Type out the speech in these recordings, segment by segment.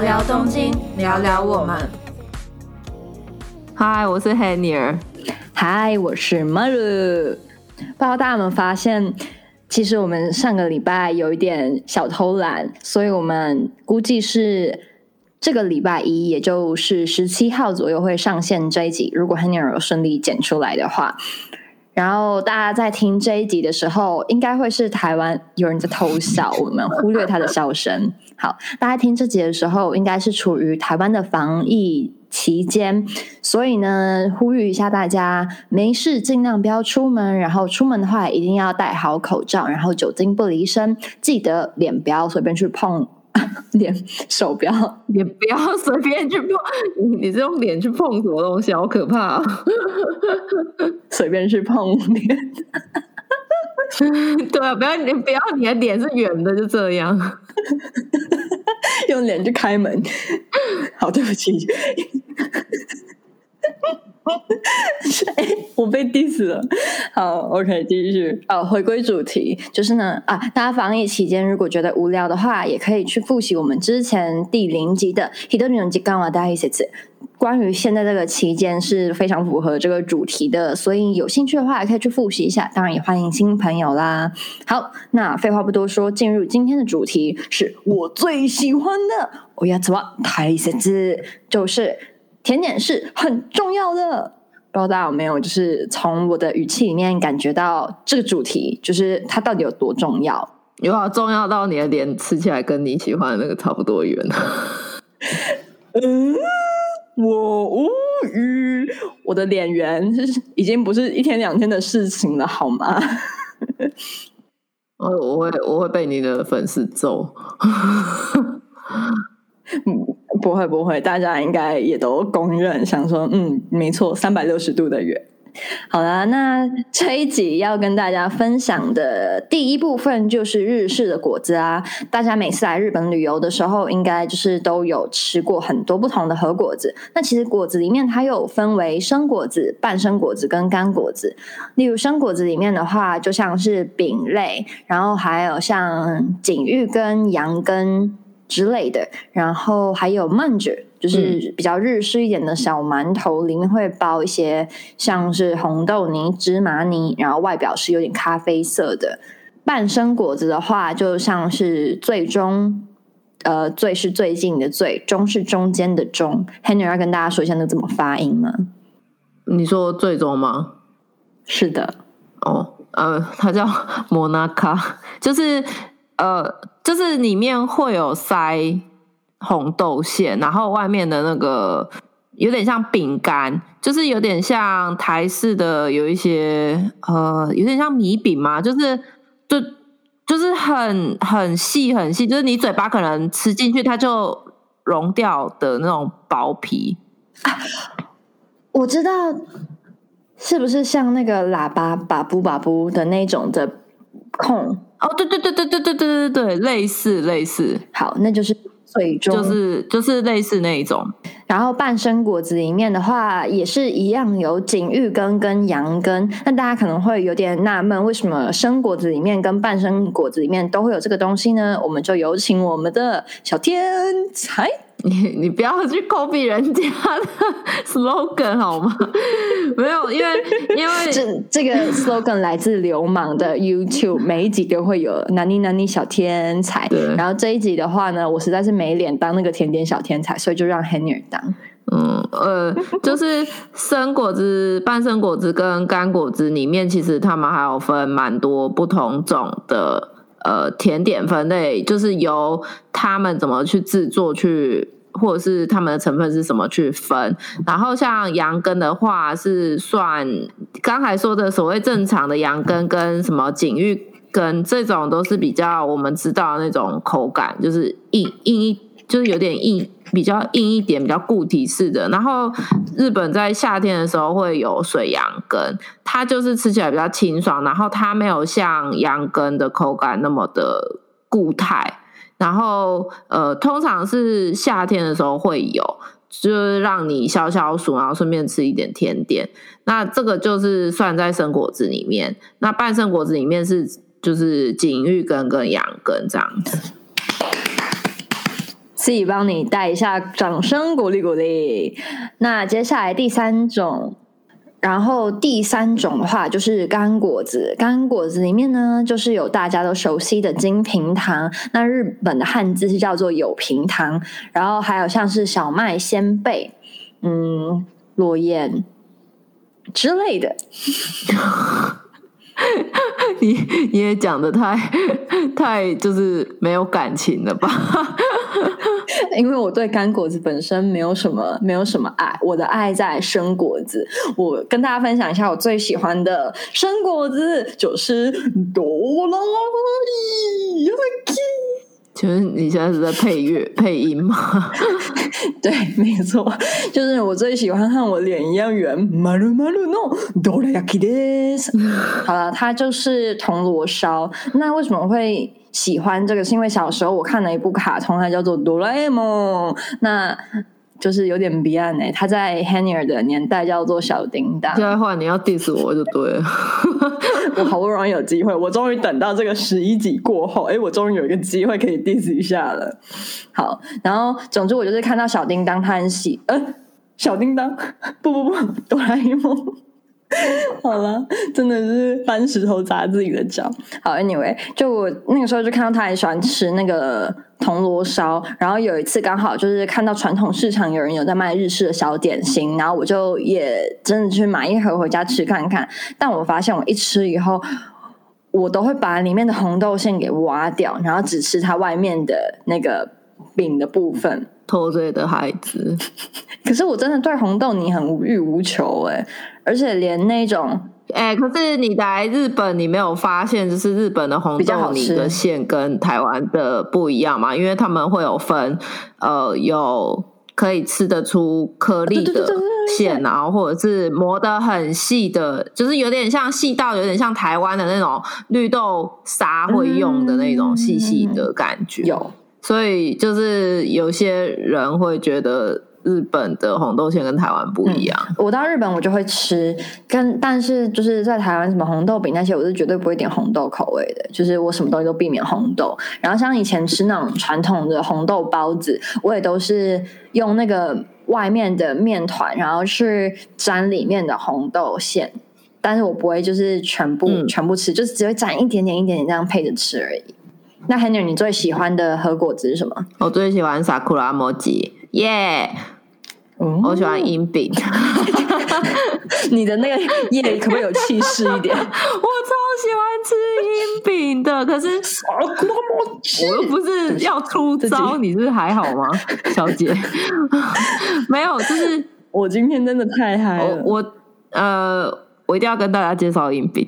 聊聊东京，聊聊我们。嗨，我是 Hanier。嗨，我是 Maru。不知道大家有没有发现，其实我们上个礼拜有一点小偷懒，所以我们估计是这个礼拜一，也就是十七号左右会上线这一集。如果 Hanier 有顺利剪出来的话。然后大家在听这一集的时候，应该会是台湾有人在偷笑，我们忽略他的笑声。好，大家听这集的时候，应该是处于台湾的防疫期间，所以呢，呼吁一下大家，没事尽量不要出门，然后出门的话一定要戴好口罩，然后酒精不离身，记得脸不要随便去碰。脸手不要，也不要 随便去碰。你你是用脸去碰什么东西？好可怕！随便去碰脸。对啊，不要你不要你的脸是圆的，就这样。用脸去开门。好，对不起。哎，我被 diss 了。好，OK，继续。哦，回归主题，就是呢，啊，大家防疫期间如果觉得无聊的话，也可以去复习我们之前第零集的《Hidden 吉冈瓦大一些字》。关于现在这个期间是非常符合这个主题的，所以有兴趣的话也可以去复习一下。当然也欢迎新朋友啦。好，那废话不多说，进入今天的主题，是我最喜欢的，我要怎么大一些字，就是。甜点是很重要的，不知道大家有没有，就是从我的语气里面感觉到这个主题，就是它到底有多重要？有啊，重要到你的脸吃起来跟你喜欢的那个差不多圆。嗯，我无语，我的脸圆是已经不是一天两天的事情了，好吗？我 我会我会被你的粉丝揍。嗯。不会不会，大家应该也都公认，想说嗯，没错，三百六十度的圆。好了，那这一集要跟大家分享的第一部分就是日式的果子啊。大家每次来日本旅游的时候，应该就是都有吃过很多不同的和果子。那其实果子里面它又分为生果子、半生果子跟干果子。例如生果子里面的话，就像是饼类，然后还有像锦玉跟羊根。之类的，然后还有曼卷，就是比较日式一点的小馒头，里面会包一些像是红豆泥、芝麻泥，然后外表是有点咖啡色的。半生果子的话，就像是最终，呃，最是最近的最，中是中间的中。Henry 要跟大家说一下，那怎么发音吗？你说最终吗？是的。哦，呃，它叫摩纳卡，就是呃。就是里面会有塞红豆馅，然后外面的那个有点像饼干，就是有点像台式的有一些呃，有点像米饼嘛，就是就就是很很细很细，就是你嘴巴可能吃进去它就融掉的那种薄皮。我知道是不是像那个喇叭把布把布的那种的控？哦，对对对对对对对对对，类似类似，好，那就是最终就是就是类似那一种。然后半生果子里面的话，也是一样有锦玉根跟羊根。那大家可能会有点纳闷，为什么生果子里面跟半生果子里面都会有这个东西呢？我们就有请我们的小天才。你你不要去 copy 人家的 slogan 好吗？没有，因为因为这这个 slogan 来自流氓的 YouTube，每一集都会有“南尼南尼小天才”。然后这一集的话呢，我实在是没脸当那个甜点小天才，所以就让 Henry 当。嗯呃，就是生果子、半生果子跟干果子里面，其实他们还有分蛮多不同种的。呃，甜点分类就是由他们怎么去制作，去或者是他们的成分是什么去分。然后像羊羹的话，是算刚才说的所谓正常的羊羹跟什么锦玉羹这种，都是比较我们知道那种口感，就是硬硬一，就是有点硬。比较硬一点，比较固体式的。然后日本在夏天的时候会有水杨根，它就是吃起来比较清爽，然后它没有像羊羹的口感那么的固态。然后呃，通常是夏天的时候会有，就是让你消消暑，然后顺便吃一点甜点。那这个就是算在生果子里面。那半生果子里面是就是锦玉羹跟羊羹这样子。自己帮你带一下，掌声鼓励鼓励。那接下来第三种。然后第三种的话就是干果子，干果子里面呢，就是有大家都熟悉的金平糖，那日本的汉字是叫做有平糖，然后还有像是小麦鲜贝，嗯，落雁之类的。你你也讲的太太就是没有感情了吧？因为我对干果子本身没有什么没有什么爱，我的爱在生果子。我跟大家分享一下，我最喜欢的生果子就是哆啦 A 梦。就是你现在是在配乐配音吗？对，没错，就是我最喜欢和我脸一样圆，马鲁马鲁诺哆 啦 A 梦。好了，它就是铜锣烧。那为什么会喜欢这个？是因为小时候我看了一部卡通，它叫做《哆啦 A 梦》。那就是有点 beyond 哎，它在 Hanier 的年代叫做小叮当。现在话你要 diss 我就对了，我好不容易有机会，我终于等到这个十一集过后，哎，我终于有一个机会可以 diss 一下了。好，然后总之我就是看到小叮当，他很喜，呃，小叮当，不不不，哆啦 A 梦。好了，真的是搬石头砸自己的脚。好，Anyway，就我那个时候就看到他很喜欢吃那个铜锣烧，然后有一次刚好就是看到传统市场有人有在卖日式的小点心，然后我就也真的去买一盒回家吃看看。但我发现我一吃以后，我都会把里面的红豆馅给挖掉，然后只吃它外面的那个饼的部分。偷罪的孩子，可是我真的对红豆泥很无欲无求哎。而且连那种，哎，可是你来日本，你没有发现就是日本的红豆泥的馅跟台湾的不一样嘛？因为他们会有分，呃，有可以吃得出颗粒的馅，然后或者是磨得很细的，就是有点像细到有点像台湾的那种绿豆沙会用的那种细细的感觉。有，所以就是有些人会觉得。日本的红豆馅跟台湾不一样。我到日本我就会吃，跟但是就是在台湾什么红豆饼那些，我是绝对不会点红豆口味的。就是我什么东西都避免红豆。然后像以前吃那种传统的红豆包子，我也都是用那个外面的面团，然后去沾里面的红豆馅。但是我不会就是全部全部吃，就是只会沾一点点一点点这样配着吃而已。那 Henry，你最喜欢的和果子是什么？我最喜欢萨库拉摩吉。耶！我喜欢阴饼。你的那个耶可不可以有气势一点？我超喜欢吃阴饼的，可是我又不是要出招，你是还好吗，小姐？没有，就是我今天真的太嗨了。我呃，我一定要跟大家介绍阴饼。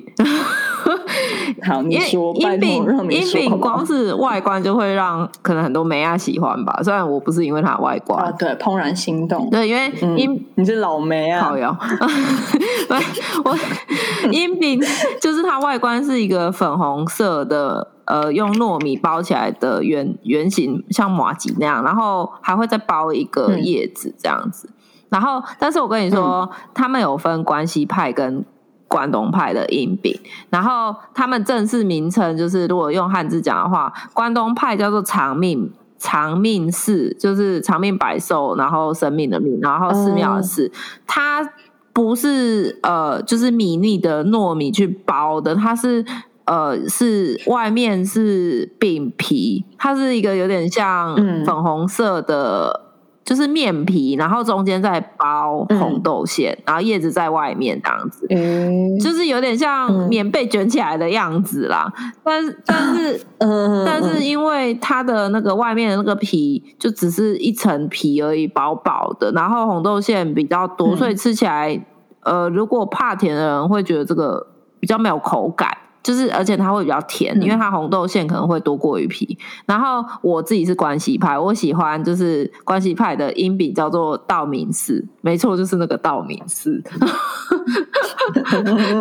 好，你说，因饼，因饼光是外观就会让可能很多美亚喜欢吧。虽然我不是因为它外观啊，对，怦然心动。对，因为因你是老梅啊，好呀。我因饼就是它外观是一个粉红色的，呃，用糯米包起来的圆圆形，像马吉那样，然后还会再包一个叶子这样子。然后，但是我跟你说，他们有分关系派跟。关东派的阴饼，然后他们正式名称就是，如果用汉字讲的话，关东派叫做长命长命寺，就是长命百寿，然后生命的命，然后寺庙的寺。它不是呃，就是米粒的糯米去包的，它是呃，是外面是饼皮，它是一个有点像粉红色的。就是面皮，然后中间再包红豆馅，然后叶子在外面这样子，就是有点像棉被卷起来的样子啦。但 但是，但是因为它的那个外面的那个皮就只是一层皮而已，薄薄的，然后红豆馅比较多，所以吃起来，呃，如果怕甜的人会觉得这个比较没有口感。就是，而且它会比较甜，因为它红豆馅可能会多过于皮。然后我自己是关西派，我喜欢就是关西派的阴饼叫做道明寺，没错，就是那个道明寺。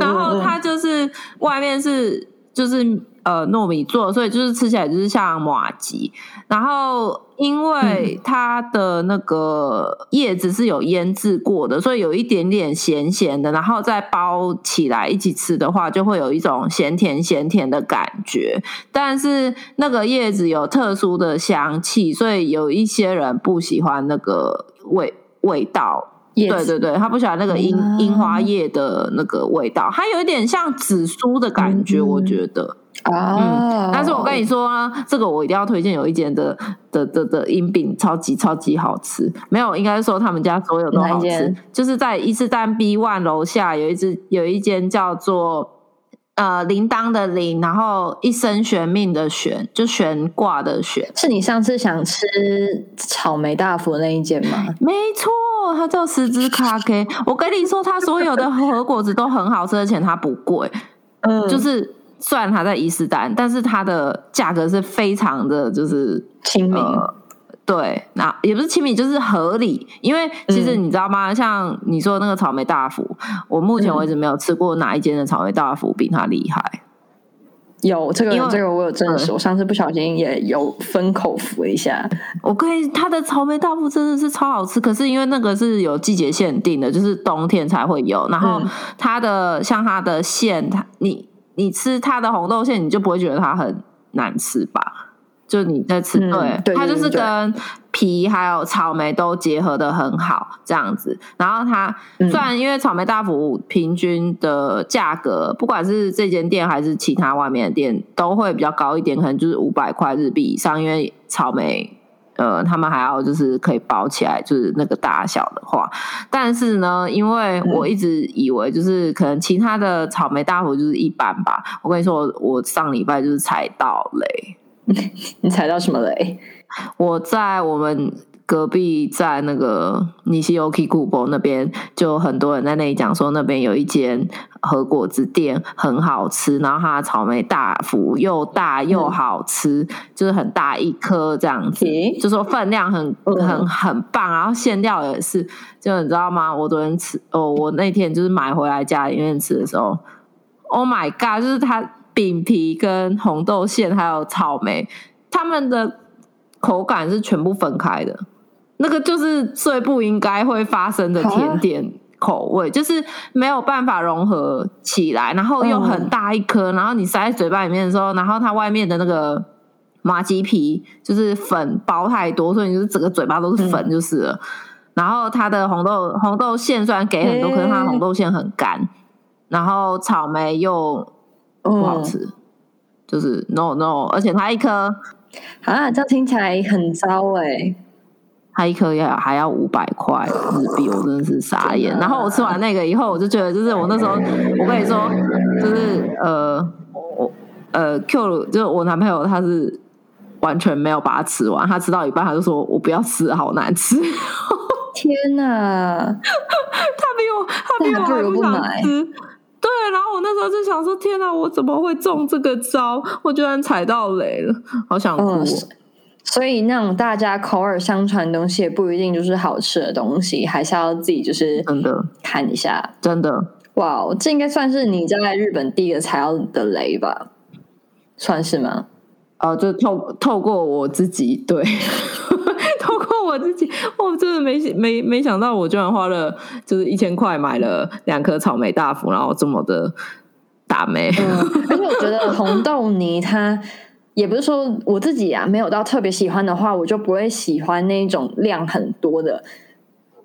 然后它就是外面是就是呃糯米做，所以就是吃起来就是像马吉。然后因为它的那个叶子是有腌制过的，所以有一点点咸咸的。然后再包起来一起吃的话，就会有一种咸甜咸甜的感觉。但是那个叶子有特殊的香气，所以有一些人不喜欢那个味味道。对对对，他不喜欢那个樱樱花叶的那个味道，它有一点像紫苏的感觉，我觉得。哦，但是我跟你说呢，这个我一定要推荐有一间的的的的樱饼，超级超级好吃。没有，应该说他们家所有都好吃。就是在伊势丹 B One 楼下有一只有一间叫做呃铃铛的铃，然后一生悬命的悬，就悬挂的悬。是你上次想吃草莓大福那一间吗？没错。它叫十之咖啡。我跟你说，它所有的和果子都很好吃，而且它不贵。嗯，就是虽然它在伊斯丹，但是它的价格是非常的就是亲民。对，那也不是亲民，就是合理。因为其实你知道吗？像你说那个草莓大福，我目前为止没有吃过哪一间的草莓大福比它厉害。有这个，这个我有证实。我上次不小心也有分口服一下。我可以，它的草莓大福真的是超好吃。可是因为那个是有季节限定的，就是冬天才会有。然后它的像它的馅，它你你吃它的红豆馅，你就不会觉得它很难吃吧？就你在吃，对，它就是跟皮还有草莓都结合的很好，这样子。然后它虽然因为草莓大福平均的价格，不管是这间店还是其他外面的店，都会比较高一点，可能就是五百块日币以上。因为草莓，呃，他们还要就是可以包起来，就是那个大小的话。但是呢，因为我一直以为就是可能其他的草莓大福就是一般吧。我跟你说，我上礼拜就是踩到雷。你踩到什么雷？我在我们隔壁，在那个尼西 OK 古堡那边，就很多人在那里讲说，那边有一间和果子店很好吃，然后它的草莓大福又大又好吃，就是很大一颗这样子，就说分量很很很棒，然后馅料也是，就你知道吗？我昨天吃哦，我那天就是买回来家里面吃的时候，Oh my God，就是它。饼皮跟红豆馅还有草莓，他们的口感是全部分开的。那个就是最不应该会发生的甜点口味，就是没有办法融合起来，然后又很大一颗，然后你塞在嘴巴里面的时候，然后它外面的那个麻吉皮就是粉包太多，所以你就是整个嘴巴都是粉就是了。然后它的红豆红豆馅虽然给很多，可是它的红豆馅很干，然后草莓又。不好吃，就是 no no，而且它一颗啊，这样听起来很糟哎。它一颗要还要五百块日币，我真的是傻眼。然后我吃完那个以后，我就觉得，就是我那时候，我跟你说，就是呃，我呃 Q，就是我男朋友，他是完全没有把它吃完，他吃到一半，他就说我不要吃，好难吃。天哪，他比我，他比我还不想吃。对，然后我那时候就想说：“天哪，我怎么会中这个招？我居然踩到雷了，好想哭。”所以那种大家口耳相传的东西，也不一定就是好吃的东西，还是要自己就是真的看一下。真的，哇，这应该算是你在日本第一个踩到的雷吧？算是吗？哦，就透透过我自己对。透过我自己，我真的没没没想到，我居然花了就是一千块买了两颗草莓大福，然后这么的打没。而且我觉得红豆泥它也不是说我自己啊没有到特别喜欢的话，我就不会喜欢那种量很多的。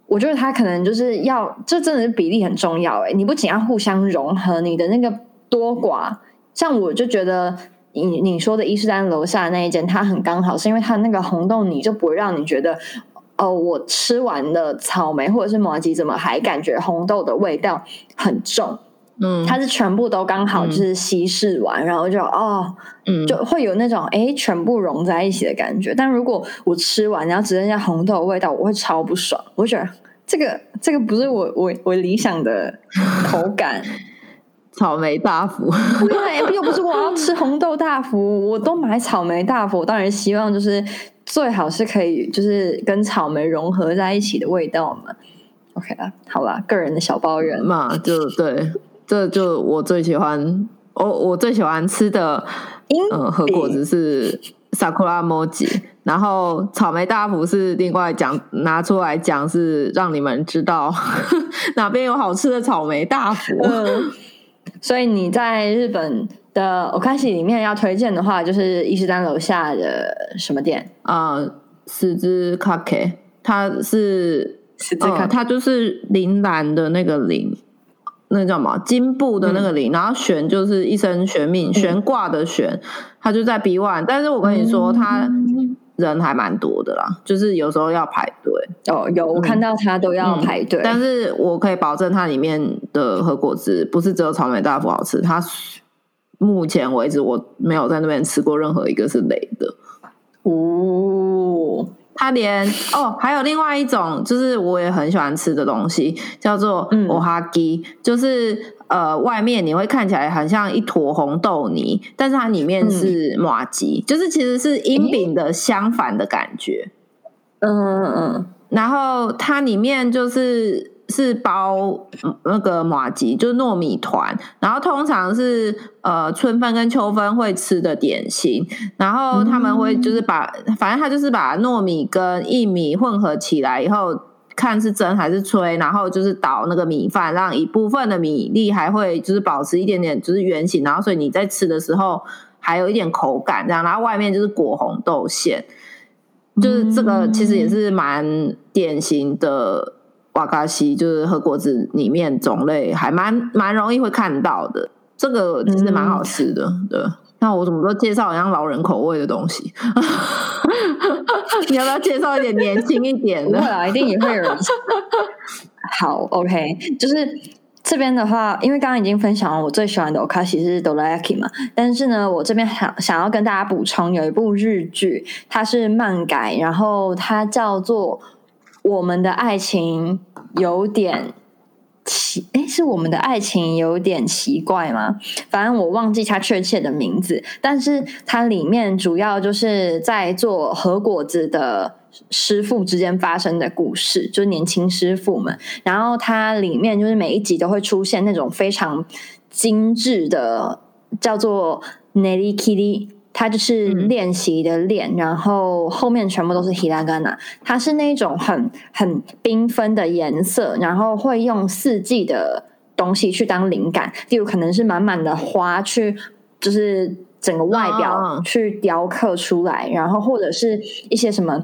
我觉得它可能就是要，这真的是比例很重要哎。你不仅要互相融合，你的那个多寡，像我就觉得。你你说的伊势丹楼下那一间，它很刚好，是因为它那个红豆泥就不会让你觉得，哦，我吃完了草莓或者是麻吉，怎么还感觉红豆的味道很重？嗯，它是全部都刚好就是稀释完，然后就哦，嗯，就会有那种哎，全部融在一起的感觉。但如果我吃完然后只剩下红豆的味道，我会超不爽。我觉得这个这个不是我我我理想的口感。草莓大福，对，又不是我要吃红豆大福，我都买草莓大福。当然希望就是最好是可以就是跟草莓融合在一起的味道嘛。OK 啊，好吧，个人的小抱怨嘛，就对，这就我最喜欢我我最喜欢吃的呃和果子是 sakura moji，然后草莓大福是另外讲拿出来讲，是让你们知道 哪边有好吃的草莓大福。所以你在日本的 o k a s i 里面要推荐的话，就是伊势丹楼下的什么店？啊？十字 kake，它是十字 k，它就是铃兰的那个铃。那叫什么？金布的那个铃，然后悬就是一生悬命悬挂的悬，它就在 B one，但是我跟你说，他人还蛮多的啦，就是有时候要排队哦，有我看到他都要排队，但是我可以保证它里面的核果子不是只有草莓大福好吃，它目前为止我没有在那边吃过任何一个是雷的哦。它连哦，还有另外一种，就是我也很喜欢吃的东西，叫做欧哈基，就是呃，外面你会看起来很像一坨红豆泥，但是它里面是马吉，就是其实是阴饼的相反的感觉。嗯嗯嗯，然后它里面就是。是包那个马吉，就是糯米团，然后通常是呃春分跟秋分会吃的点心，然后他们会就是把，反正他就是把糯米跟薏米混合起来以后，看是蒸还是吹，然后就是倒那个米饭，让一部分的米粒还会就是保持一点点就是圆形，然后所以你在吃的时候还有一点口感这样，然后外面就是裹红豆馅，就是这个其实也是蛮典型的。瓦卡西就是和果子里面种类还蛮蛮容易会看到的，这个其实蛮好吃的。对，那我怎么都介绍好像老人口味的东西？你要不要介绍一点年轻一点的？会啊，一定也会有人。好，OK，就是这边的话，因为刚刚已经分享了我最喜欢的 Okashi 是 Dorayaki 嘛，但是呢，我这边想想要跟大家补充，有一部日剧，它是漫改，然后它叫做。我们的爱情有点奇，哎，是我们的爱情有点奇怪吗？反正我忘记它确切的名字，但是它里面主要就是在做核果子的师傅之间发生的故事，就是年轻师傅们。然后它里面就是每一集都会出现那种非常精致的，叫做 Nelly Kitty。它就是练习的练，然后后面全部都是 hiragana。它是那种很很缤纷的颜色，然后会用四季的东西去当灵感，例如可能是满满的花去，就是整个外表去雕刻出来，然后或者是一些什么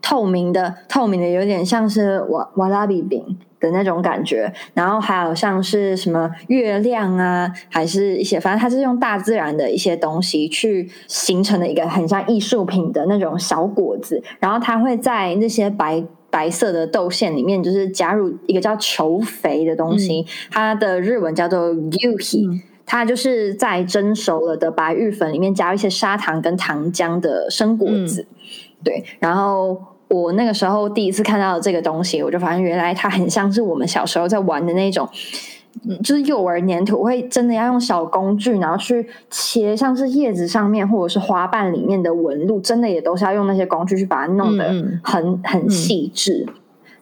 透明的、透明的，有点像是瓦瓦拉比饼。的那种感觉，然后还有像是什么月亮啊，还是一些，反正它是用大自然的一些东西去形成的一个很像艺术品的那种小果子，然后它会在那些白白色的豆馅里面，就是加入一个叫球肥的东西，它的日文叫做 yuki，它就是在蒸熟了的白玉粉里面加入一些砂糖跟糖浆的生果子，对，然后。我那个时候第一次看到这个东西，我就发现原来它很像是我们小时候在玩的那种，就是幼儿粘土，会真的要用小工具，然后去切，像是叶子上面或者是花瓣里面的纹路，真的也都是要用那些工具去把它弄得很很细致，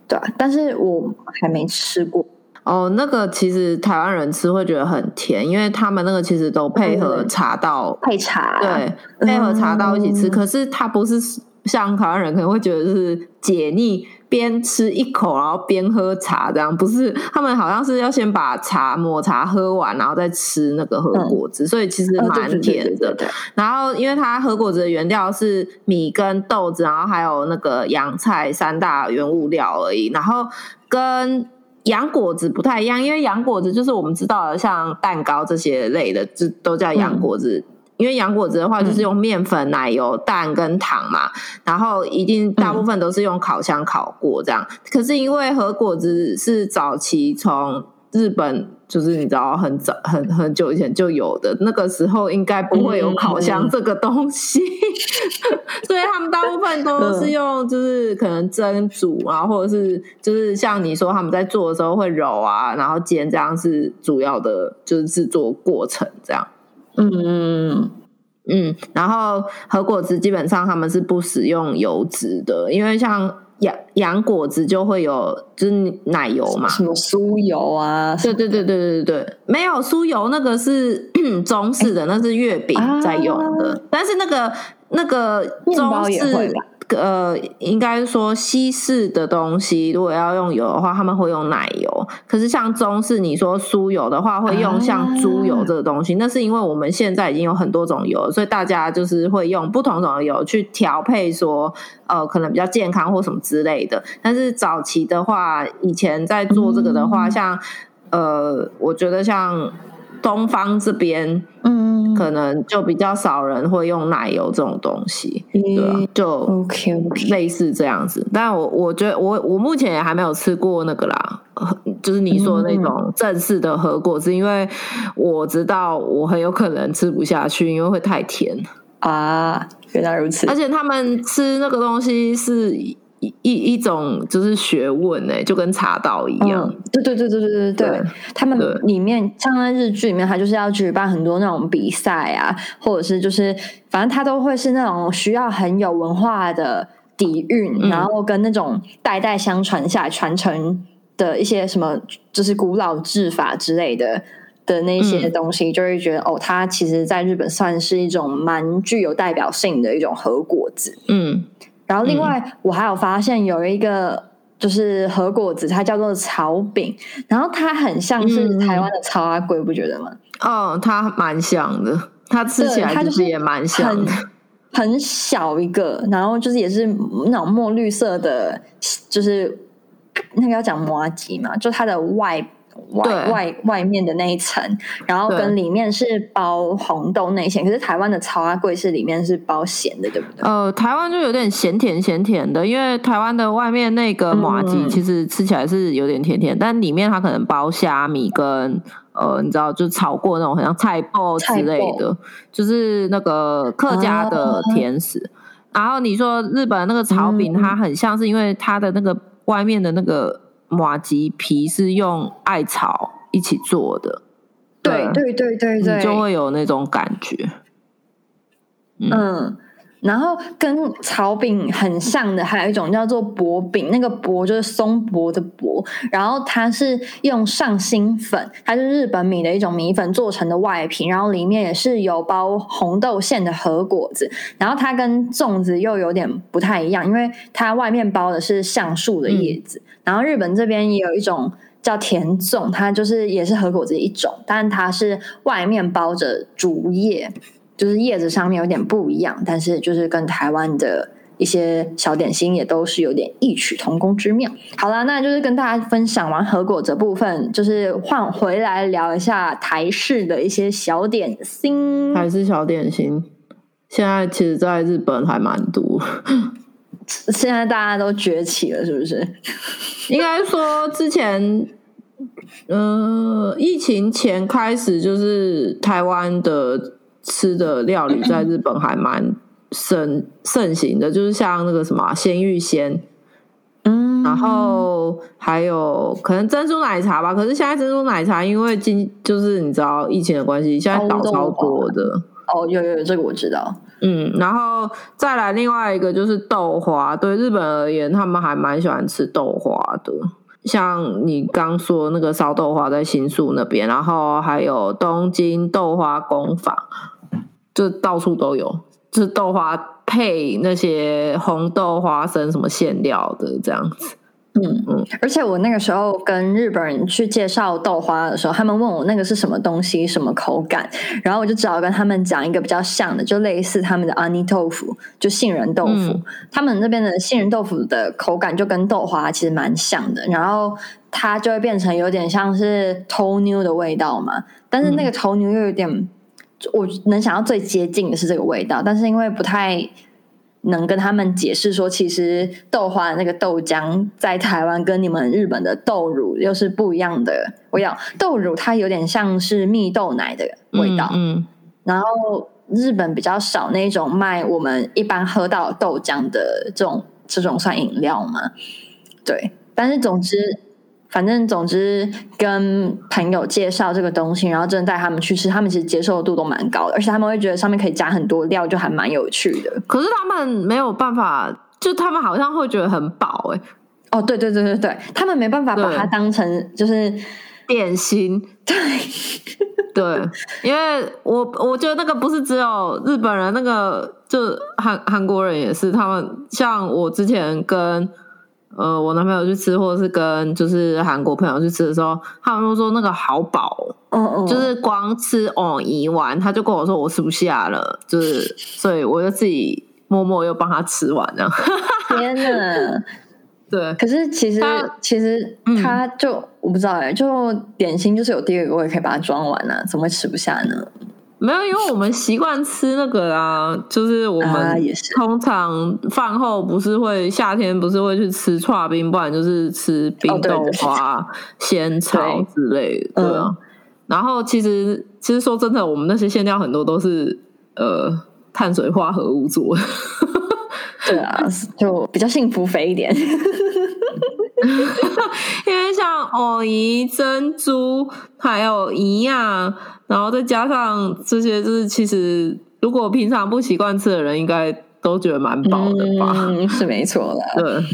对但是我还没吃过哦。那个其实台湾人吃会觉得很甜，因为他们那个其实都配合茶道配茶，对，配合茶道一起吃。可是它不是。像台湾人可能会觉得是解腻，边吃一口，然后边喝茶，这样不是？他们好像是要先把茶抹茶喝完，然后再吃那个喝果子，所以其实蛮甜的。然后，因为它喝果子的原料是米跟豆子，然后还有那个洋菜三大原物料而已。然后跟洋果子不太一样，因为洋果子就是我们知道的，像蛋糕这些类的，这都叫洋果子。因为洋果子的话，就是用面粉、奶油、蛋跟糖嘛，然后一定大部分都是用烤箱烤过这样。可是因为和果子是早期从日本，就是你知道很早很很久以前就有的，那个时候应该不会有烤箱这个东西，所以他们大部分都是用就是可能蒸煮啊，或者是就是像你说他们在做的时候会揉啊，然后煎这样是主要的，就是制作过程这样。嗯嗯然后和果子基本上他们是不使用油脂的，因为像洋洋果子就会有就是奶油嘛，什么酥油啊？对对对对对对对，没有酥油那个是 中式的，那是月饼在用的，但是那个那个中式。呃，应该说西式的东西，如果要用油的话，他们会用奶油。可是像中式，你说酥油的话，会用像猪油这个东西。那是因为我们现在已经有很多种油，所以大家就是会用不同种的油去调配，说呃，可能比较健康或什么之类的。但是早期的话，以前在做这个的话，像呃，我觉得像。东方这边，嗯，可能就比较少人会用奶油这种东西，对，就 OK OK，类似这样子。但我我觉得我我目前也还没有吃过那个啦，就是你说的那种正式的核果子，因为我知道我很有可能吃不下去，因为会太甜啊。原来如此，而且他们吃那个东西是。一一种就是学问哎，就跟茶道一样。对对对对对对对，他们里面像在日剧里面，他就是要举办很多那种比赛啊，或者是就是反正他都会是那种需要很有文化的底蕴，然后跟那种代代相传下来传承的一些什么，就是古老制法之类的的那些东西，就会觉得哦，它其实在日本算是一种蛮具有代表性的一种和果子。嗯。然后，另外我还有发现有一个就是核果子，它叫做草饼，然后它很像是台湾的草阿贵，不觉得吗？哦，它蛮像的，它吃起来它就是也蛮像的，很小一个，然后就是也是那种墨绿色的，就是那个要讲摩吉嘛，就它的外。外外外面的那一层，然后跟里面是包红豆内馅，可是台湾的草阿贵是里面是包咸的，对不对？呃，台湾就有点咸甜咸甜的，因为台湾的外面那个麻吉其实吃起来是有点甜甜，但里面它可能包虾米跟呃，你知道就炒过那种很像菜包之类的，就是那个客家的甜食。然后你说日本那个炒饼，它很像是因为它的那个外面的那个。马吉皮是用艾草一起做的，对对对对对，就会有那种感觉，嗯。然后跟草饼很像的，还有一种叫做薄饼，那个薄就是松薄的薄，然后它是用上新粉，它是日本米的一种米粉做成的外皮，然后里面也是有包红豆馅的和果子，然后它跟粽子又有点不太一样，因为它外面包的是橡树的叶子，然后日本这边也有一种叫甜粽，它就是也是核果子一种，但它是外面包着竹叶。就是叶子上面有点不一样，但是就是跟台湾的一些小点心也都是有点异曲同工之妙。好了，那就是跟大家分享完核果这部分，就是换回来聊一下台式的一些小点心。台式小点心现在其实在日本还蛮多，现在大家都崛起了，是不是？应该说之前，呃，疫情前开始就是台湾的。吃的料理 在日本还蛮盛盛行的，就是像那个什么鲜芋仙，嗯，然后还有可能珍珠奶茶吧。可是现在珍珠奶茶因为今就是你知道疫情的关系，现在倒超多的。哦，有有有，这个我知道。嗯，然后再来另外一个就是豆花，对日本而言，他们还蛮喜欢吃豆花的。像你刚说那个烧豆花在新宿那边，然后还有东京豆花工坊。就到处都有，就是豆花配那些红豆、花生什么馅料的这样子。嗯嗯，而且我那个时候跟日本人去介绍豆花的时候，他们问我那个是什么东西、什么口感，然后我就只好跟他们讲一个比较像的，就类似他们的阿尼豆腐，就杏仁豆腐。他们那边的杏仁豆腐的口感就跟豆花其实蛮像的，然后它就会变成有点像是头牛的味道嘛，但是那个头牛又有点。我能想到最接近的是这个味道，但是因为不太能跟他们解释说，其实豆花的那个豆浆在台湾跟你们日本的豆乳又是不一样的味道。豆乳它有点像是蜜豆奶的味道，嗯，然后日本比较少那种卖我们一般喝到豆浆的这种这种算饮料嘛？对，但是总之。反正总之，跟朋友介绍这个东西，然后真的带他们去吃，他们其实接受度都蛮高的，而且他们会觉得上面可以加很多料，就还蛮有趣的。可是他们没有办法就他们好像会觉得很饱哎、哦，对对对对对，他们没办法把它当成就是点心。对，对，因为我我觉得那个不是只有日本人，那个就韩韩国人也是，他们像我之前跟呃我男朋友去吃，或者是跟就是韩国朋友去吃的时候，他们都说那个好饱哦，嗯嗯，就是光吃哦一碗，他就跟我说我吃不下了，就是所以我就自己默默又帮他吃完这样。天哪！对，可是其实其实嗯它就、我不知道哎、就点心就是有第二个胃可以把它装完啊，怎么会吃不下呢？没有，因为我们习惯吃那个啊，就是我啊们通常饭后不是会夏天不是会去吃串冰，不然就是吃冰豆花、仙草之类的，对啊。嗯然后其实其实说真的，我们那些馅料很多都是呃碳水化合物做的，对啊，就比较幸福肥一点。因为像藕姨、珍珠还有一样，然后再加上这些，就是其实如果平常不习惯吃的人，应该都觉得蛮饱的吧？嗯，是没错的。对，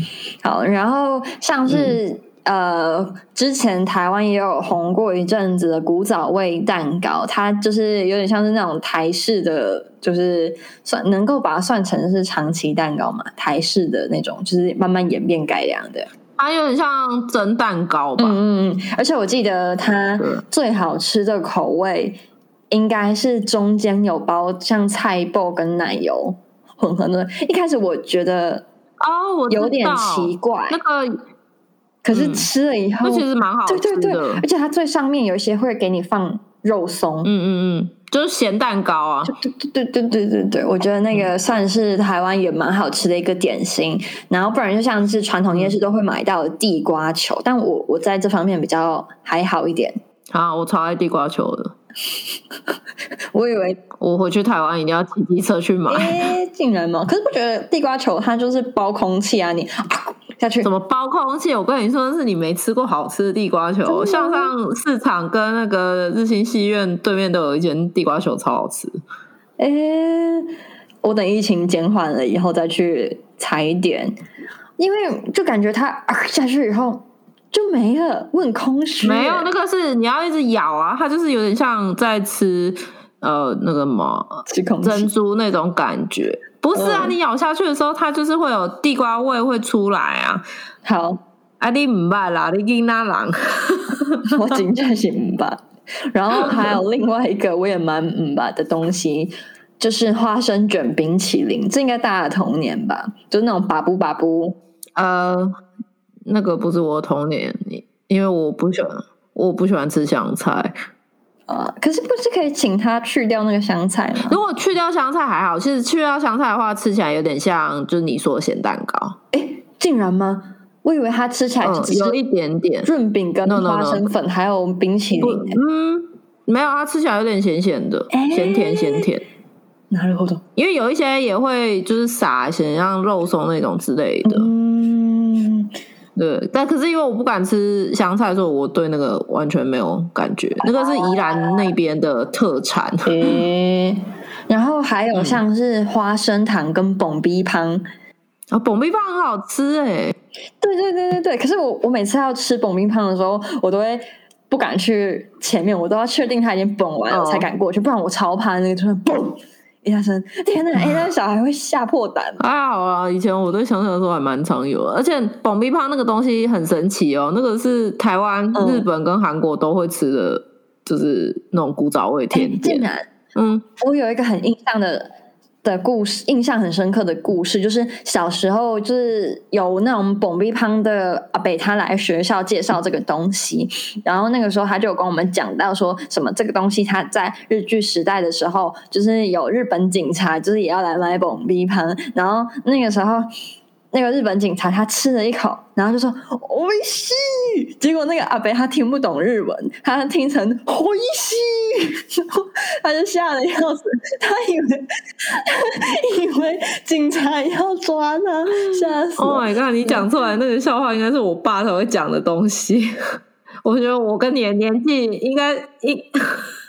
好，然后像是、呃，之前台湾也有红过一阵子的古早味蛋糕，它就是有点像是那种台式的，就是算能够把它算成是长期蛋糕嘛，台式的那种，就是慢慢演变改良的。它有点像蒸蛋糕吧？嗯嗯嗯，而且我记得它最好吃的口味应该是中间有包像菜爆跟奶油混合的。一开始我觉得哦，我有点奇怪，那个可是嗯。吃了以后，那其实蛮好吃的，对对对，而且它最上面有一些会给你放肉松。嗯嗯嗯，就是咸蛋糕啊。对对对对对对，我觉得那个算是台湾也蛮好吃的一个点心，然后不然就像是传统夜市都会买到的地瓜球，但我我在这方面比较还好一点。啊，我超爱地瓜球的，我以为 我回去台湾一定要骑机车去买。哎，竟然吗？可是不觉得地瓜球它就是包空气啊？你啊下去怎么包空气？我跟你说，是你没吃过好吃的地瓜球。向上市场跟那个日新戏院对面都有一间地瓜球，超好吃。哎，我等疫情减缓了以后再去踩一点，因为就感觉它、啊、下去以后就没了，我很空虚。没有，那个是你要一直咬啊，它就是有点像在吃呃那个什么吃珍。珠那种感觉。不是啊，嗯你咬下去的时候，它就是会有地瓜味会出来啊。好，啊，你唔捌啦，你囡仔人。我真正是唔捌。然后还有另外一个我也蛮唔捌的东西，就是花生卷冰淇淋，这应该大家的童年吧？就是那种巴布巴布。呃，那个不是我的童年，因为我不喜欢，我不喜欢吃香菜。呃，可是不是可以请他去掉那个香菜吗？如果去掉香菜还好，其实去掉香菜的话，吃起来有点像就是你说的咸蛋糕，哎，竟然吗？我以为它吃起来就嗯，只是有一点点。润饼跟 No, no, no 花生粉还有冰淇不，淋。嗯，没有，它吃起来有点咸咸的，哎咸甜咸甜。なるほど。因为有一些也会就是撒一些像肉松那种之类的，嗯， 对。但可是因为我不敢吃香菜，所以我对那个完全没有感觉。那个是宜兰那边的特产。诶、然后还有像是花生糖跟蹦逼汤。啊，蹦冰棒很好吃哎、对对对对对，可是我我每次要吃蹦冰汤的时候，我都会不敢去前面，我都要确定它已经蹦完了哦才敢过去，不然我超怕那个突然蹦一下声，天哪！哎、那个小孩会吓破胆。还好啊，以前我对香菜的时候还蛮常有的，而且蹦冰棒那个东西很神奇哦，那个是台湾、嗯日本跟韩国都会吃的，就是那种古早味哎甜点。竟然嗯，我有一个很印象的的故事，印象很深刻的故事，就是小时候就是有那种蹦逼胖的阿北，他来学校介绍这个东西，然后那个时候他就有跟我们讲到说什么这个东西，他在日据时代的时候，就是有日本警察就是也要来买蹦逼胖，然后那个时候。那个日本警察他吃了一口，然后就说“おいしい”，结果那个阿北他听不懂日文，他听成“おいしい”，然后他就吓得要死，他以为他以为警察要抓他，吓死 Oh 了。 my god！你讲出来那个笑话应该是我爸才会讲的东西。我觉得我跟你的年纪应该应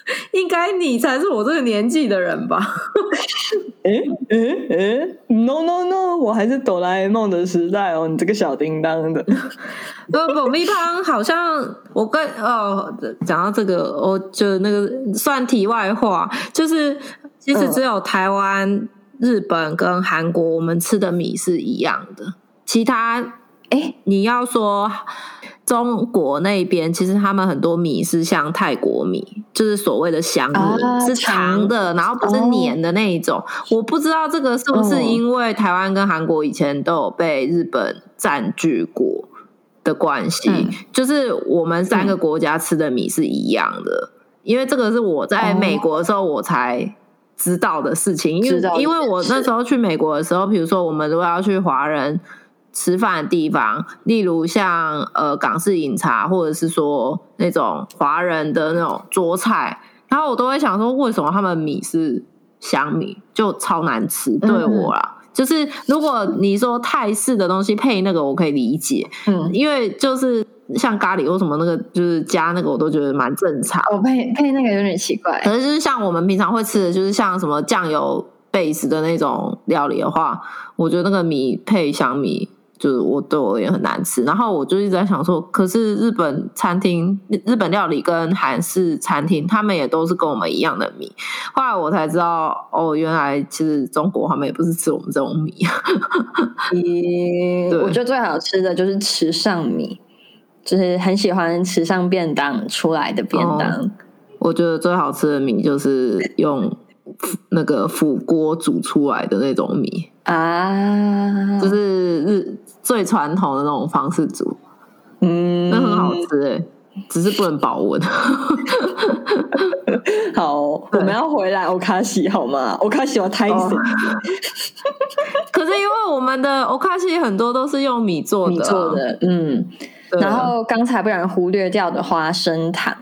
应该你才是我这个年纪的人吧？诶诶诶，no no no，我还是哆啦 A 梦的时代哦，你这个小叮当的。不不，蜜胖好像我跟哦，讲到这个，我就那个算题外话，就是其实只有台湾、日本跟韩国，我们吃的米是一样的，其他哎，你要说。中国那边其实他们很多米是像泰国米，就是所谓的香米，是长的，然后不是黏的那一种。我不知道这个是不是因为台湾跟韩国以前都有被日本占据过的关系，就是我们三个国家吃的米是一样的。因为这个是我在美国的时候我才知道的事情，因为因为我那时候去美国的时候，比如说我们如果要去华人。吃饭的地方，例如像呃港式饮茶，或者是说那种华人的那种桌菜，然后我都会想说，为什么他们米是香米，就超难吃？对我啦，就是如果你说泰式的东西配那个，我可以理解，嗯，因为就是像咖喱或什么那个，就是加那个，我都觉得蛮正常。我配配那个有点奇怪，可是就是像我们平常会吃的就是像什么酱油 base 的那种料理的话，我觉得那个米配香米。就是我对我也很难吃，然后我就一直在想说，可是日本餐厅、日本料理跟韩式餐厅，他们也都是跟我们一样的米。后来我才知道，哦，原来其实中国他们也不是吃我们这种米。嗯，我觉得最好吃的就是池上米，就是很喜欢池上便当出来的便当。我觉得最好吃的米就是用那个釜锅煮出来的那种米啊，就是日。最传统的那种方式煮，嗯，那很好吃哎，只是不能保温。好，我们要回来欧卡西好吗？欧卡西我太神。可是因为我们的欧卡西很多都是用米做的，做的，嗯。然后刚才不然忽略掉的花生糖，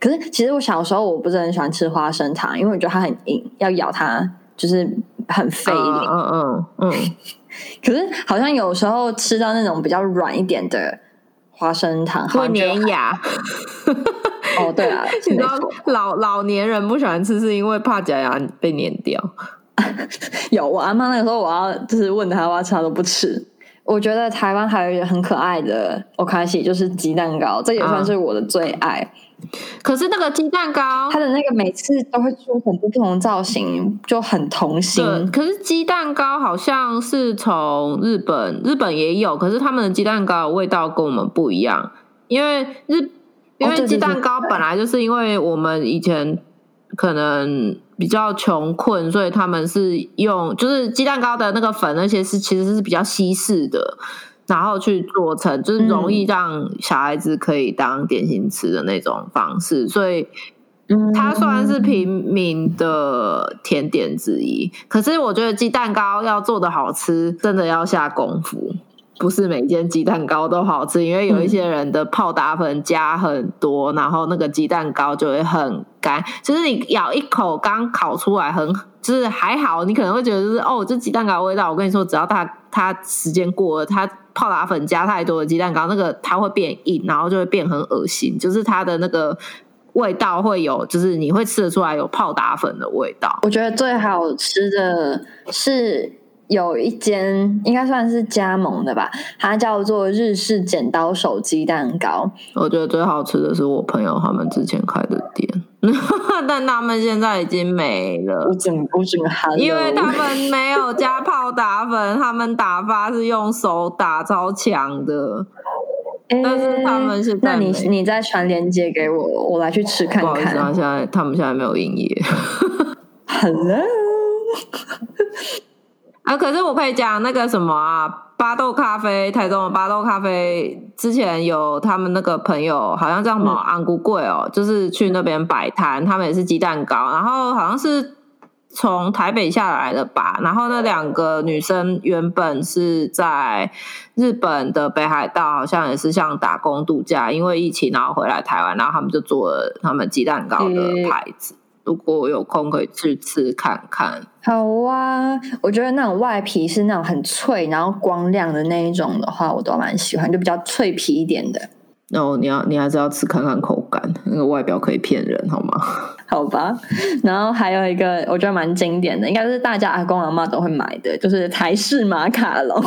可是其实我小时候我不是很喜欢吃花生糖，因为我觉得它很硬，要咬它就是很费力。嗯嗯嗯。可是好像有时候吃到那种比较软一点的花生糖会粘牙。哦，对啊，你知道老老年人不喜欢吃，是因为怕假牙被粘掉。有我阿妈那个时候，我要就是问他，我要吃他都不吃。我觉得台湾还有一个很可爱的 o k a s 就是鸡蛋糕，这也算是我的最爱。可是那个鸡蛋糕，它的那个每次都会出很多不同造型，就很童心。可是鸡蛋糕好像是从日本，日本也有，可是他们的鸡蛋糕味道跟我们不一样。因为日，因为鸡蛋糕本来就是因为我们以前可能比较穷困，所以他们是用就是鸡蛋糕的那个粉那些是其实是比较西式的。然后去做成，就是容易让小孩子可以当点心吃的那种方式，所以它虽然是平民的甜点之一，可是我觉得鸡蛋糕要做的好吃，真的要下功夫，不是每件鸡蛋糕都好吃，因为有一些人的泡打粉加很多，然后那个鸡蛋糕就会很干，就是你咬一口刚烤出来很。就是还好，你可能会觉得就是哦，这鸡蛋糕味道。我跟你说，只要它它时间过了，它泡打粉加太多的鸡蛋糕，那个它会变硬，然后就会变很恶心。就是它的那个味道会有，就是你会吃得出来有泡打粉的味道。我觉得最好吃的是。有一间应该算是加盟的吧，它叫做日式剪刀手鸡蛋糕。我觉得最好吃的是我朋友他们之前开的店，但他们现在已经没了。我整我整个寒，因为他们没有加泡打粉，他们打发是用手打，超强的。但是他们现在，那你你再传链接给我，我来去吃看看。不好意思啊，现在他们现在没有营业。Hello。啊，可是我可以讲那个什么啊，巴豆咖啡，台中的巴豆咖啡，之前有他们那个朋友，好像叫什么安菇贵哦，就是去那边摆摊，他们也是鸡蛋糕，然后好像是从台北下来的吧，然后那两个女生原本是在日本的北海道，好像也是像打工度假，因为疫情然后回来台湾，然后他们就做了他们鸡蛋糕的牌子。如果有空可以去吃看看。好啊，我觉得那种外皮是那种很脆，然后光亮的那一种的话，我都蛮喜欢，就比较脆皮一点的。然后你要你还是要吃看看口感，那个外表可以骗人，好吗？好吧。然后还有一个我觉得蛮经典的，应该是大家阿公阿妈都会买的，就是台式马卡龙。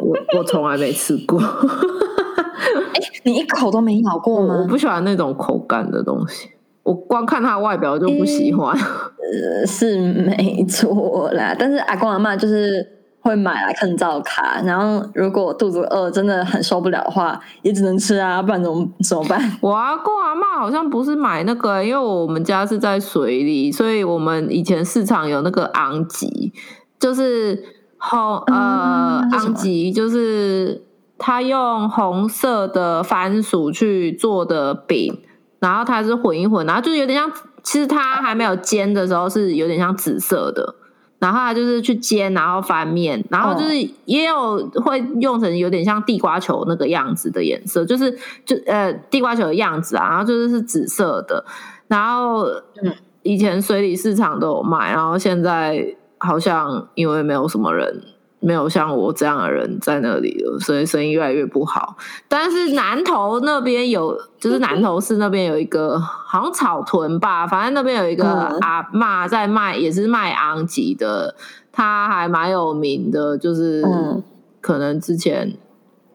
我我从来没吃过，哎，你一口都没咬过吗？我不喜欢那种口感的东西，我光看它外表就不喜欢。呃，是没错啦，但是阿公阿妈就是会买来看照卡，然后如果肚子饿真的很受不了的话，也只能吃啊，不然怎么怎么办？我阿公阿妈好像不是买那个，因为我们家是在水里，所以我们以前市场有那个昂吉，就是红呃昂吉，就是他用红色的番薯去做的饼，然后它是混一混，然后就是有点像。其实它还没有煎的时候是有点像紫色的，然后它就是去煎，然后翻面，然后就是也有会用成有点像地瓜球那个样子的颜色，就是就呃地瓜球的样子啊，然后就是是紫色的，然后嗯以前水里市场都有卖，然后现在好像因为没有什么人。没有像我这样的人在那里了，所以生意越来越不好。但是南头那边有，就是南头市那边有一个，好像草屯吧，反正那边有一个阿妈在卖，也是卖昂吉的，他还蛮有名的。就是可能之前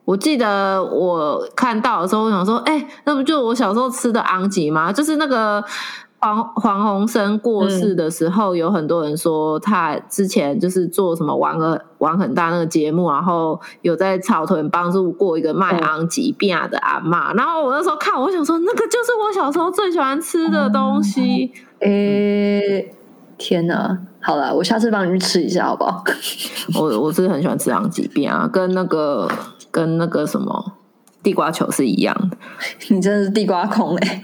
我记得我看到的时候，我想说，哎，那不就我小时候吃的昂吉吗？就是那个。黄黄鸿升过世的时候，有很多人说他之前就是做什么玩个玩很大那个节目，然后有在草屯帮助过一个卖昂吉饼的阿妈。然后我那时候看，我想说那个就是我小时候最喜欢吃的东西。诶，天哪！好了，我下次帮你去吃一下好不好？我我是很喜欢吃昂吉饼啊，跟那个跟那个什么地瓜球是一样的。你真的是地瓜控哎！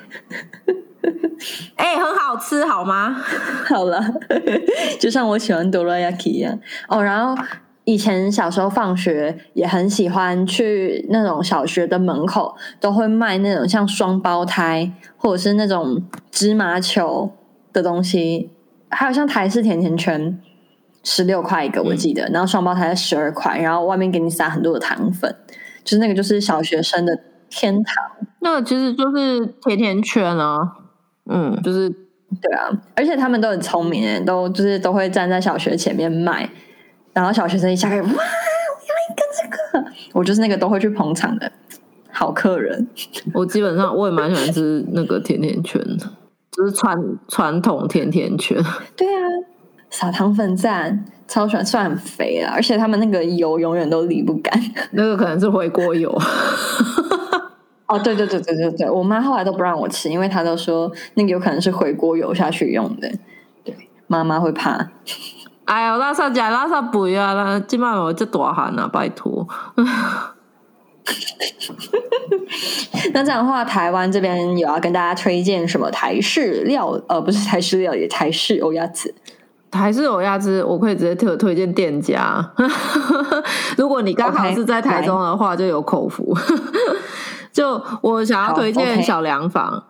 哎，很好吃，好吗？好了，就像我喜欢哆啦 A 梦一样哦。然后以前小时候放学也很喜欢去那种小学的门口，都会卖那种像双胞胎或者是那种芝麻球的东西，还有像台式甜甜圈，十六块一个我记得，然后双胞胎十二块，然后外面给你撒很多的糖粉，就是那个就是小学生的天堂。那个其实就是甜甜圈啊。嗯，就是对啊，而且他们都很聪明，都就是都会站在小学前面卖，然后小学生一下课，哇，我要一个这个，我就是那个都会去捧场的好客人。我基本上我也蛮喜欢吃那个甜甜圈的，就是传传统甜甜圈。对啊，撒糖粉赞，超喜欢，虽然很肥啊，而且他们那个油永远都离不干，那个可能是回锅油。哦，对对对对对对，我妈后来都不让我吃，因为她都说那个有可能是回锅油下去用的，对，妈妈会怕。哎呦，拉萨假拉萨不要啦，今晚我这大汗啊，拜托。那这样的话，台湾这边有要跟大家推荐什么台式料？呃，不是台式料，也台式欧鸭子。台式欧鸭子，我可以直接特推荐店家。如果你刚好是在台中的话，就有口福。就我想要推荐小凉房，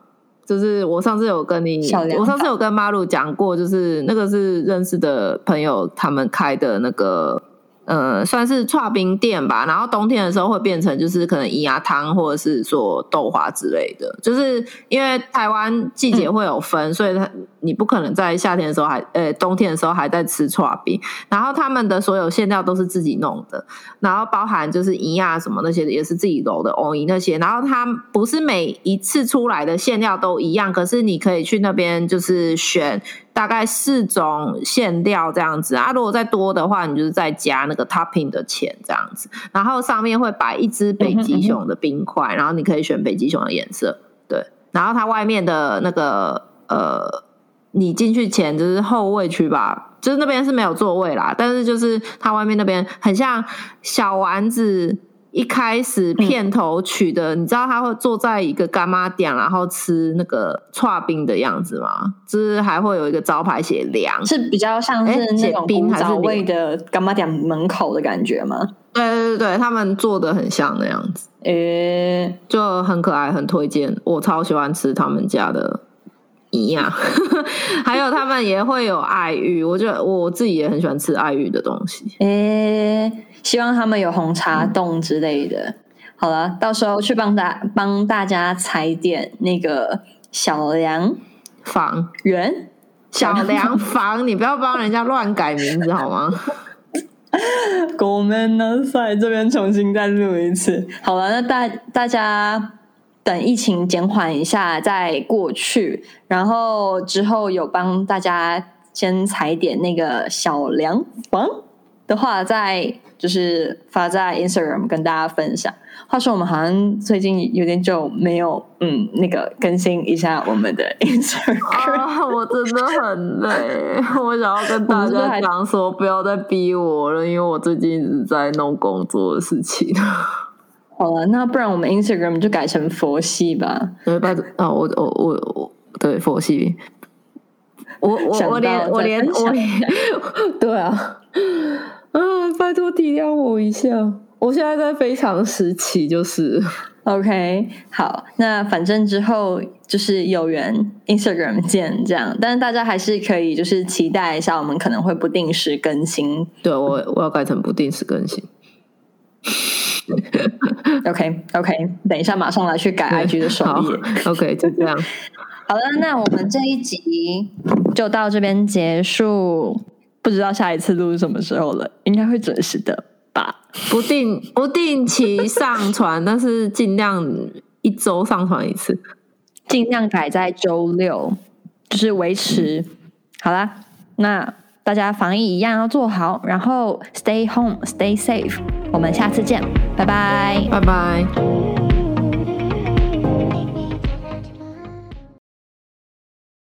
就是我上次有跟你，我上次有跟马鲁讲过，就是那个是认识的朋友他们开的那个。呃，算是串冰店吧。然后冬天的时候会变成就是可能银牙汤或者是做豆花之类的。就是因为台湾季节会有分，所以它你不可能在夏天的时候还呃冬天的时候还在吃串冰。然后他们的所有馅料都是自己弄的，然后包含就是银牙什么那些也是自己揉的藕银那些。然后它不是每一次出来的馅料都一样，可是你可以去那边就是选。大概四种馅料这样子啊，如果再多的话，你就是再加那个 topping 的钱这样子。然后上面会摆一只北极熊的冰块，然后你可以选北极熊的颜色。对，然后它外面的那个呃，你进去前就是后位区吧，就是那边是没有座位啦，但是就是它外面那边很像小丸子。一开始片头曲的，你知道他会坐在一个干妈店，然后吃那个串冰的样子吗？就是还会有一个招牌写凉，是比较像是那种古早味的干妈店门口的感觉吗？对对对对，他们做的很像那样子，诶，就很可爱，很推荐。我超喜欢吃他们家的。一样，还有他们也会有爱玉，我觉得我自己也很喜欢吃爱玉的东西。诶，希望他们有红茶冻之类的。好了，到时候去帮大帮大家踩点那个小梁房圆小凉房，你不要帮人家乱改名字好吗？我们呢？在这边重新再录一次。好了，那大大家等疫情减缓一下再过去，然后之后有帮大家先踩点那个小凉房的话，再就是发在 Instagram 跟大家分享。话说，我们好像最近有点久没有嗯那个更新一下我们的 Instagram。我真的很累，我想要跟大家讲说，不要再逼我了，因为我最近一直在弄工作的事情。好了，那不然我们 Instagram 就改成佛系吧。对吧？啊，我我我我，对佛系。我我我连我连我连，对啊，啊，拜托体谅我一下。我现在在非常时期，就是 OK，好，那反正之后就是有缘 Instagram 见这样，但是大家还是可以就是期待一下，我们可能会不定时更新。对我我要改成不定时更新。OK OK，等一下马上来去改 IG 的首页。OK，就这样。好了，那我们这一集就到这边结束，不知道下一次录是什么时候了，应该会准时的吧。不定不定期上传，但是尽量一周上传一次，尽量改在周六，就是维持。好啦，那大家防疫一样要做好，然后 stay home，stay safe。我们下次见，拜拜，拜拜。